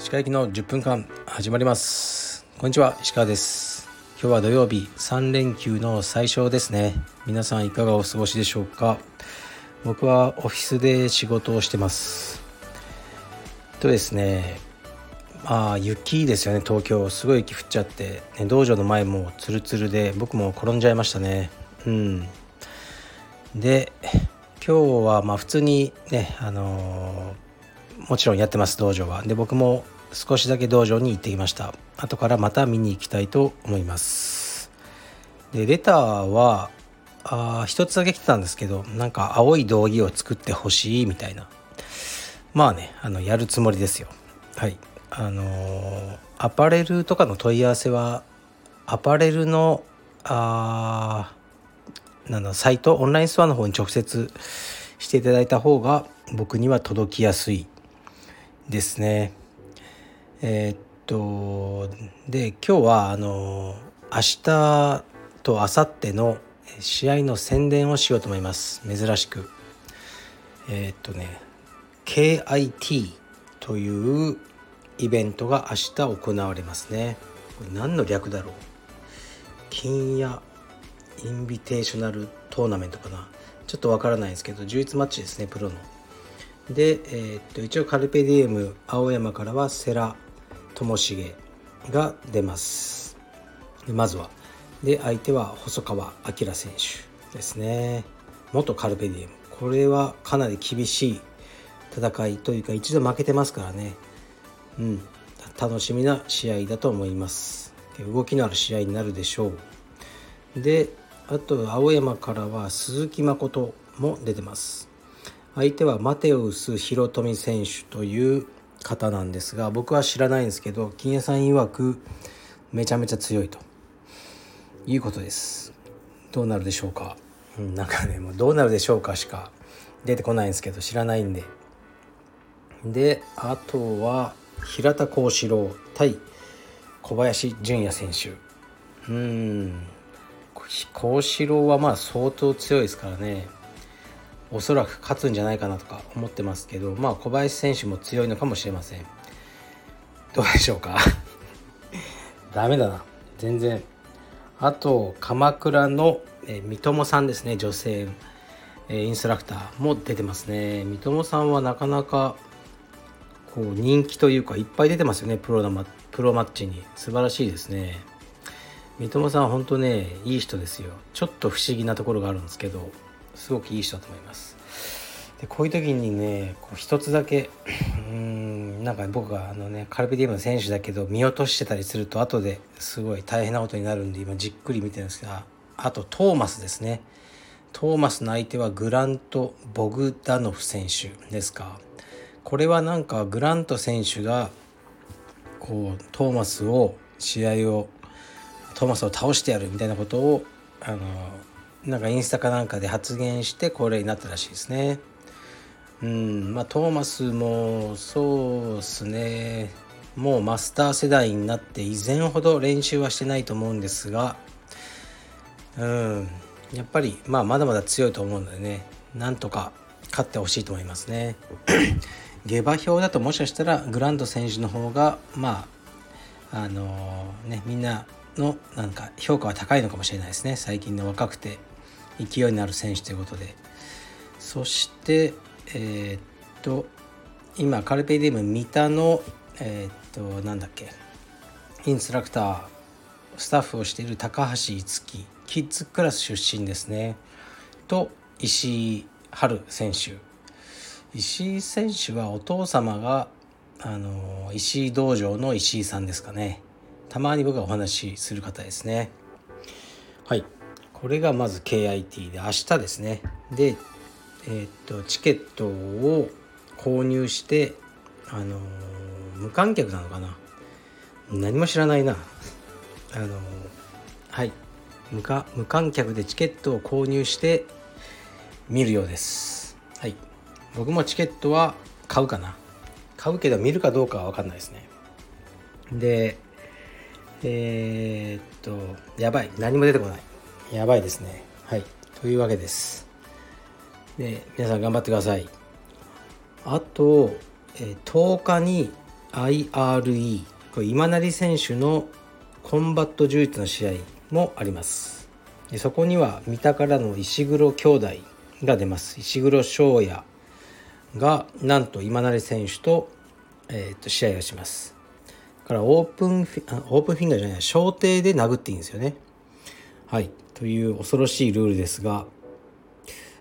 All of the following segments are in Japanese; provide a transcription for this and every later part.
石川行きの10分間始まります。こんにちは石川です。今日は土曜日3連休の最初ですね。皆さんいかがお過ごしでしょうか。僕はオフィスで仕事をしてます。とですねまあ雪ですよね東京。すごい雪降っちゃって、ね、道場の前もツルツルで僕も転んじゃいましたね。うん。で今日はまあ普通にねあのー、もちろんやってます道場は。で僕も少しだけ道場に行ってきました。後からまた見に行きたいと思います。でレターはあ一つだけ来てたんですけどなんか青い道着を作ってほしいみたいな。まあねあのやるつもりですよ。はい。あのー、アパレルとかの問い合わせはアパレルのあなんだサイトオンラインストアの方に直接していただいた方が僕には届きやすいですね。えー、っとで今日はあの明日と明後日の試合の宣伝をしようと思います珍しく。えー、っとね KIT というイベントが明日行われますね。これ何の略だろう？金谷インビテーショナルトーナメントかな。ちょっとわからないですけど11マッチですねプロの。で、えー、っと一応カルペディエム青山からは世良智重が出ます。まずは。で相手は細川明選手ですね。元カルペディエム。これはかなり厳しい戦いというか一度負けてますからね。うん。楽しみな試合だと思います。動きのある試合になるでしょう。であと青山からは鈴木誠も出てます。相手はマテウス広富選手という方なんですが僕は知らないんですけど金谷さん曰くめちゃめちゃ強いと。いうことです。どうなるでしょうか、うん、なんかねもうどうなるでしょうかしか出てこないんですけど知らないんで。であとは平田幸四郎対小林純也選手。うん。幸四郎はまあ相当強いですからね。おそらく勝つんじゃないかなとか思ってますけどまあ小林選手も強いのかもしれません。どうでしょうか？ダメだな。全然。あと鎌倉の、え三友さんですね女性、えインストラクターも出てますね。三友さんはなかなかこう人気というかいっぱい出てますよねプロのプロマッチに。素晴らしいですね。三笘さん本当ねいい人ですよ。ちょっと不思議なところがあるんですけどすごくいい人だと思います。でこういう時にねこう一つだけうんなんか僕があのねカルペディウムの選手だけど見落としてたりすると後ですごい大変なことになるんで今じっくり見てるんですがあとトーマスですね。トーマスの相手はグラント・ボグダノフ選手ですか。これはなんかグラント選手がこうトーマスを試合をトーマスを倒してやるみたいなことをあのなんかインスタかなんかで発言してこれになったらしいですね。うんまあトーマスもそうですねもうマスター世代になって以前ほど練習はしてないと思うんですがうんやっぱりまあまだまだ強いと思うのでねなんとか勝ってほしいと思いますね。下馬評だともしかしたらグランド選手の方がまああのー、ねみんなのなんか評価は高いのかもしれないですね。最近の若くて勢いのある選手ということで。そしてえー、っと今カルペディウム三田のえー、っとなんだっけインストラクタースタッフをしている高橋樹キッズクラス出身ですね。と石井春選手。石井選手はお父様があの石井道場の石井さんですかね。たまに僕がお話しする方ですね。はい。これがまず KIT で明日ですね。でえー、っとチケットを購入してあの無観客なのかな？何も知らないな。あのはい。無無観客でチケットを購入して見るようです。はい。僕もチケットは買うかな。買うけど見るかどうかは分かんないですね。でえー、っと、やばい。何も出てこない。やばいですね。はい。というわけです。で皆さん頑張ってくださいあと、え10日に IRE これ今成選手のコンバット柔術の試合もありますでそこには三田からの石黒兄弟が出ます石黒翔也がなんと今成選手と,、えー、と試合をしますだからオープンフィオープンフィンガーじゃない小艇で殴っていいんですよね。はい。という恐ろしいルールですが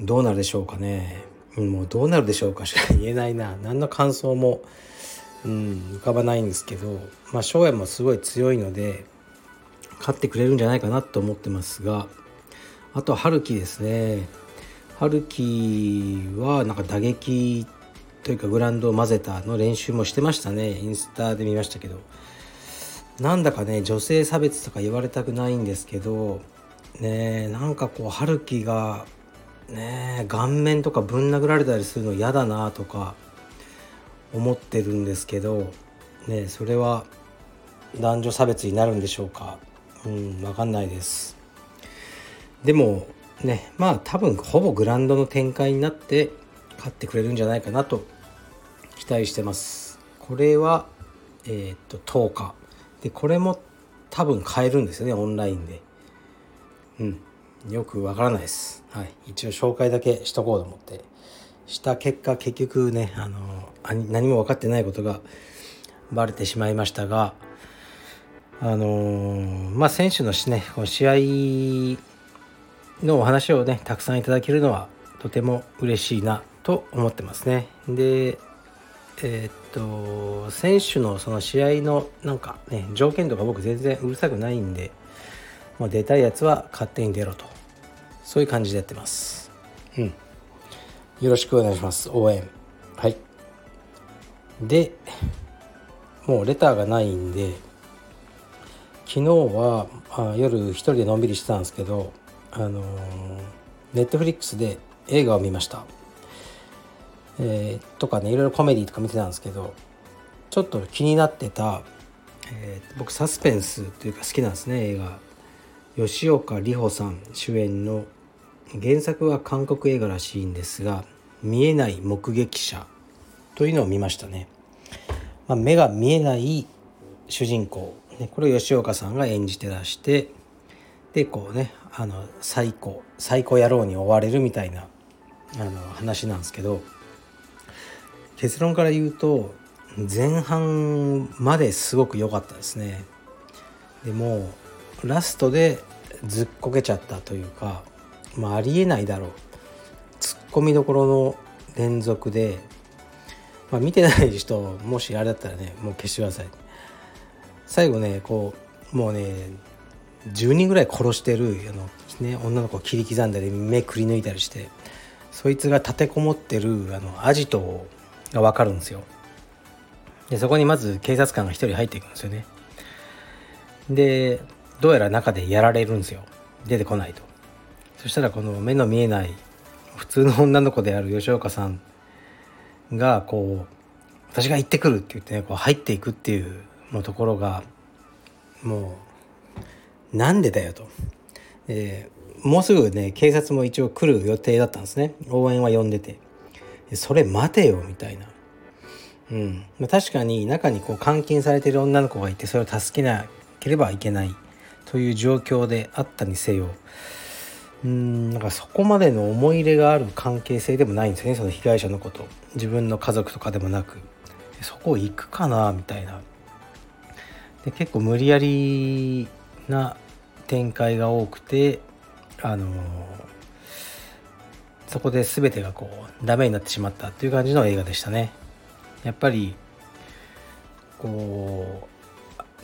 どうなるでしょうかね。もうどうなるでしょうかしか言えないな。何の感想も、うん、浮かばないんですけどまあ翔也もすごい強いので勝ってくれるんじゃないかなと思ってますがあとは春樹ですね。春樹はなんか打撃というかグラウンドを混ぜたの練習もしてましたね。インスタで見ましたけど。なんだかね女性差別とか言われたくないんですけどねなんかこう春樹がね顔面とかぶん殴られたりするの嫌だなとか思ってるんですけどねそれは男女差別になるんでしょうか。うん分かんないです。でもねまあ多分ほぼグランドの展開になって勝ってくれるんじゃないかなと期待してますこれはえー、っと10日でこれも多分買えるんですよねオンラインでうんよくわからないです。はい。一応紹介だけしとこうと思って。した結果、結局ね、あの、何も分かってないことがバレてしまいましたが、あのまあ、選手のしね、この試合のお話をね、たくさんいただけるのはとても嬉しいなと思ってますね。で、えー、っと、選手のその試合のなんかね、条件とか僕全然うるさくないんで、もう出たいやつは勝手に出ろと。そういう感じでやってます。うん。よろしくお願いします。応援。はい。でもうレターがないんで昨日はあ夜一人でのんびりしてたんですけどあのネットフリックスで映画を見ました。えー、とかねいろいろコメディとか見てたんですけどちょっと気になってた、えー、僕サスペンスというか好きなんですね映画吉岡里帆さん主演の原作は韓国映画らしいんですが「見えない目撃者」というのを見ましたね。まあ、目が見えない主人公、ね、これを吉岡さんが演じてらしてでこうねあの最高最高野郎に追われるみたいなあの話なんですけど結論から言うと前半まですごく良かったですね。でもラストでずっこけちゃったというか、まあ、ありえないだろうツッコミどころの連続で、まあ、見てない人もしあれだったらねもう消してください最後ねこうもうね10人ぐらい殺してるあの、ね、女の子を切り刻んだり目くり抜いたりしてそいつが立てこもってるあのアジトをが分かるんですよ。でそこにまず警察官が1人入っていくんですよね。でどうやら中でやられるんですよ。出てこないと。そしたらこの目の見えない普通の女の子である吉岡さんがこう私が行ってくるって言ってねこう入っていくっていうのところがもうなんでだよと、えー、もうすぐね警察も一応来る予定だったんですね。応援は呼んでて。それ待てよみたいな。うん。ま、確かに中にこう監禁されてる女の子がいてそれを助けなければいけないという状況であったにせよ。うんなんかそこまでの思い入れがある関係性でもないんですよねその被害者のこと。自分の家族とかでもなく。そこ行くかなみたいな。で結構無理やりな展開が多くてあのそこで全てがこうダメになってしまったっていう感じの映画でしたね。やっぱりこ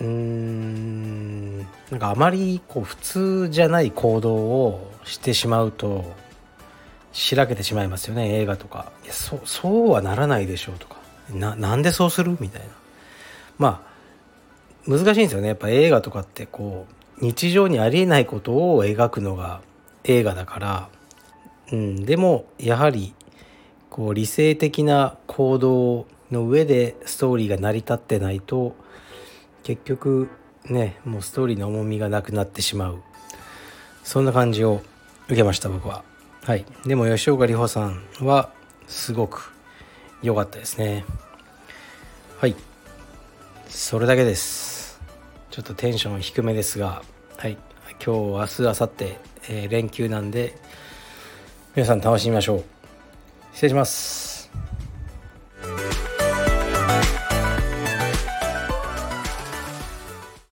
ううーんなんかあまりこう普通じゃない行動をしてしまうとしらけてしまいますよね映画とか。いやそそうはならないでしょうとか。ななんでそうするみたいな。まあ難しいんですよね。やっぱ映画とかってこう日常にありえないことを描くのが映画だから、うん、でもやはりこう理性的な行動の上でストーリーが成り立ってないと結局ねもうストーリーの重みがなくなってしまう。そんな感じを受けました僕は。はい。でも吉岡里帆さんはすごく良かったですね。はい。それだけです。ちょっとテンション低めですがはい。今日明日明後日、えー、連休なんで皆さん楽しみましょう。失礼します。